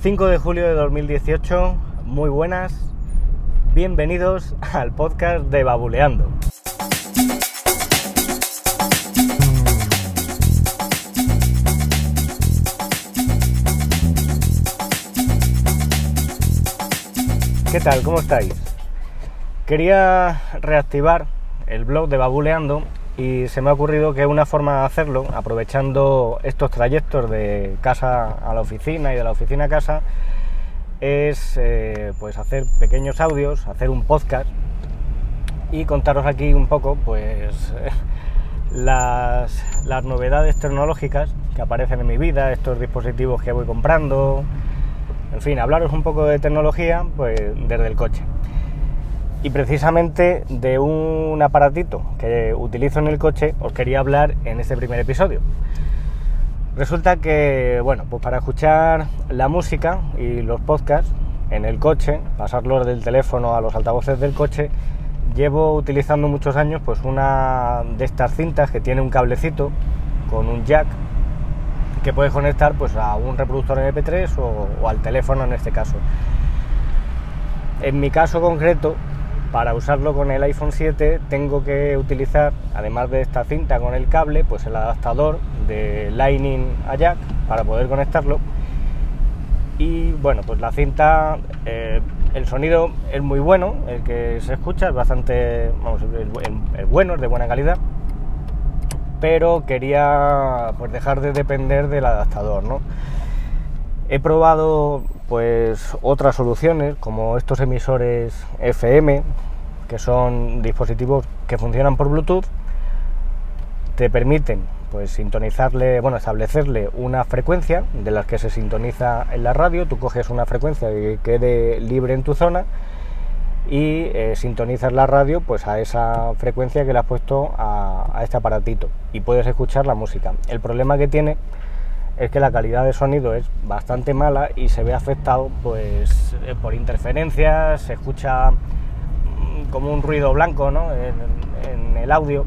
5 de julio de 2018, muy buenas, bienvenidos al podcast de Babuleando. ¿Qué tal? ¿Cómo estáis? Quería reactivar el blog de Babuleando y se me ha ocurrido que una forma de hacerlo, aprovechando estos trayectos de casa a la oficina y de la oficina a casa, es eh, pues hacer pequeños audios, hacer un podcast y contaros aquí un poco pues las, las novedades tecnológicas que aparecen en mi vida, estos dispositivos que voy comprando, en fin, hablaros un poco de tecnología pues desde el coche y precisamente de un aparatito que utilizo en el coche os quería hablar en este primer episodio. Resulta que, bueno, pues para escuchar la música y los podcasts en el coche, pasarlos del teléfono a los altavoces del coche, llevo utilizando muchos años pues una de estas cintas que tiene un cablecito con un jack que puedes conectar pues a un reproductor MP3 o, o al teléfono en este caso. En mi caso concreto, para usarlo con el iPhone 7 tengo que utilizar, además de esta cinta con el cable, pues el adaptador de Lightning a Jack para poder conectarlo. Y bueno, pues la cinta, eh, el sonido es muy bueno, el que se escucha es bastante, vamos, es, bueno, es de buena calidad. Pero quería pues dejar de depender del adaptador, ¿no? He probado pues otras soluciones como estos emisores FM, que son dispositivos que funcionan por Bluetooth, te permiten pues sintonizarle, bueno, establecerle una frecuencia de las que se sintoniza en la radio, tú coges una frecuencia que quede libre en tu zona y eh, sintonizas la radio pues a esa frecuencia que le has puesto a, a este aparatito y puedes escuchar la música. El problema que tiene es que la calidad de sonido es bastante mala y se ve afectado pues eh, por interferencias, se escucha mm, como un ruido blanco ¿no? en, el audio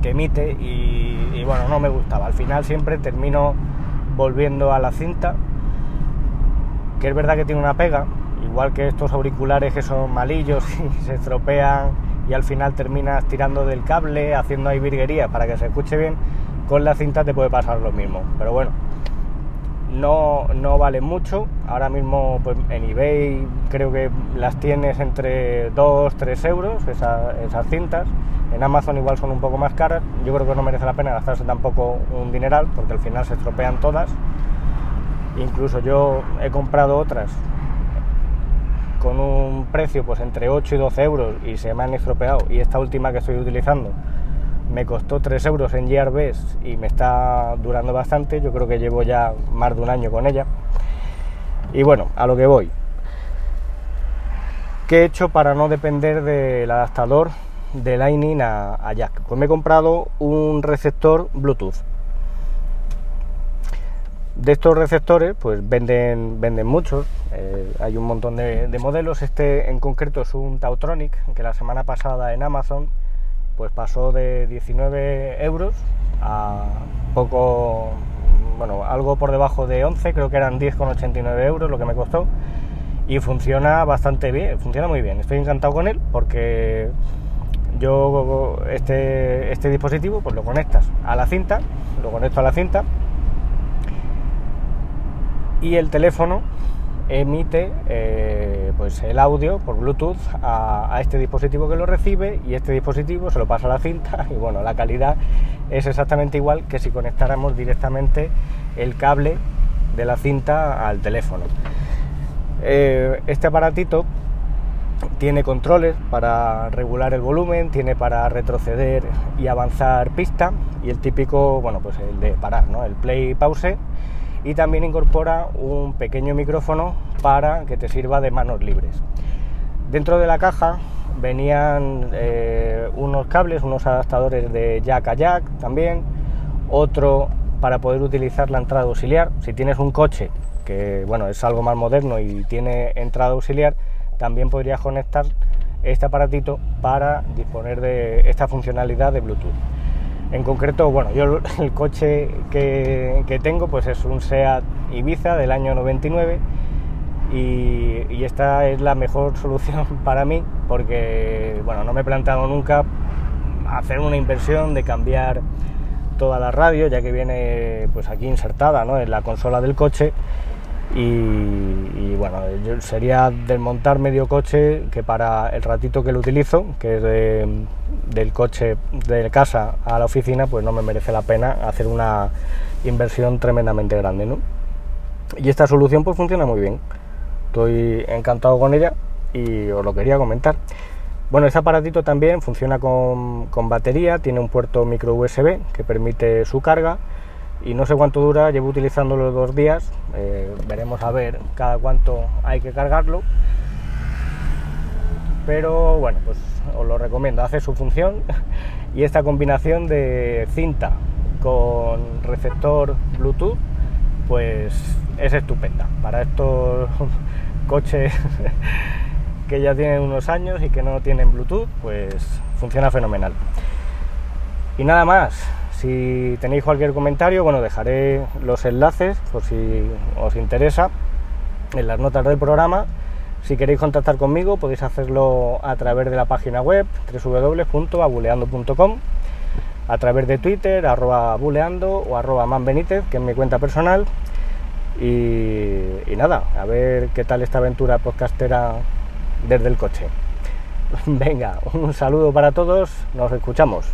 que emite y, bueno, no me gustaba. Al final siempre termino volviendo a la cinta, que es verdad que tiene una pega, igual que estos auriculares que son malillos y se estropean y al final terminas tirando del cable, haciendo ahí virguerías para que se escuche bien con la cinta te puede pasar lo mismo. Pero bueno, no, no vale mucho. Ahora mismo pues, en eBay creo que las tienes entre 2, 3 euros esas cintas. En Amazon igual son un poco más caras. Yo creo que no merece la pena gastarse tampoco un dineral porque al final se estropean todas. Incluso yo he comprado otras con un precio pues entre 8 y 12 euros y se me han estropeado. Y esta última que estoy utilizando me costó 3 euros en Gearbest y me está durando bastante, yo creo que llevo ya más de un año con ella. Y bueno, a lo que voy. ¿Qué he hecho para no depender del adaptador de Lightning a, Jack? Pues me he comprado un receptor Bluetooth. De estos receptores, pues venden, venden muchos, eh, hay un montón de modelos. Este en concreto es un Tautronic que la semana pasada en Amazon pues pasó de 19 euros a poco, bueno, algo por debajo de 11, creo que eran 10,89 euros lo que me costó y funciona bastante bien, funciona muy bien. Estoy encantado con él porque yo este, este dispositivo pues lo conectas a la cinta, lo conecto a la cinta y el teléfono emite eh, pues el audio por Bluetooth a, este dispositivo que lo recibe y este dispositivo se lo pasa a la cinta y bueno, la calidad es exactamente igual que si conectáramos directamente el cable de la cinta al teléfono. Eh, este aparatito tiene controles para regular el volumen, tiene para retroceder y avanzar pista y el típico, bueno, pues el de parar, ¿no? El play pause y también incorpora un pequeño micrófono para que te sirva de manos libres. Dentro de la caja venían eh, unos cables, unos adaptadores de jack a jack también, otro para poder utilizar la entrada auxiliar. Si tienes un coche que bueno es algo más moderno y tiene entrada auxiliar, también podrías conectar este aparatito para disponer de esta funcionalidad de Bluetooth. En concreto, bueno, yo el coche que, tengo pues es un SEAT Ibiza del año 99 y, esta es la mejor solución para mí porque, bueno, no me he planteado nunca hacer una inversión de cambiar toda la radio ya que viene pues aquí insertada ¿no? en la consola del coche y, bueno, sería desmontar medio coche que para el ratito que lo utilizo, que es del coche de casa a la oficina, pues no me merece la pena hacer una inversión tremendamente grande. ¿no? Y esta solución pues funciona muy bien. Estoy encantado con ella y os lo quería comentar. Bueno, este aparatito también funciona con, con batería, tiene un puerto micro USB que permite su carga y no sé cuánto dura, llevo utilizándolo dos días, eh, veremos a ver cada cuánto hay que cargarlo, pero bueno, pues os lo recomiendo, hace su función y esta combinación de cinta con receptor Bluetooth, pues es estupenda. Para estos coches que ya tienen unos años y que no tienen Bluetooth, pues funciona fenomenal. Y nada más, si tenéis cualquier comentario, bueno, dejaré los enlaces por si os interesa en las notas del programa. Si queréis contactar conmigo podéis hacerlo a través de la página web www.abuleando.com, a través de Twitter, arroba buleando o arroba manbenítez, que es mi cuenta personal. Y, y nada, a ver qué tal esta aventura podcastera desde el coche. Venga, un saludo para todos, nos escuchamos.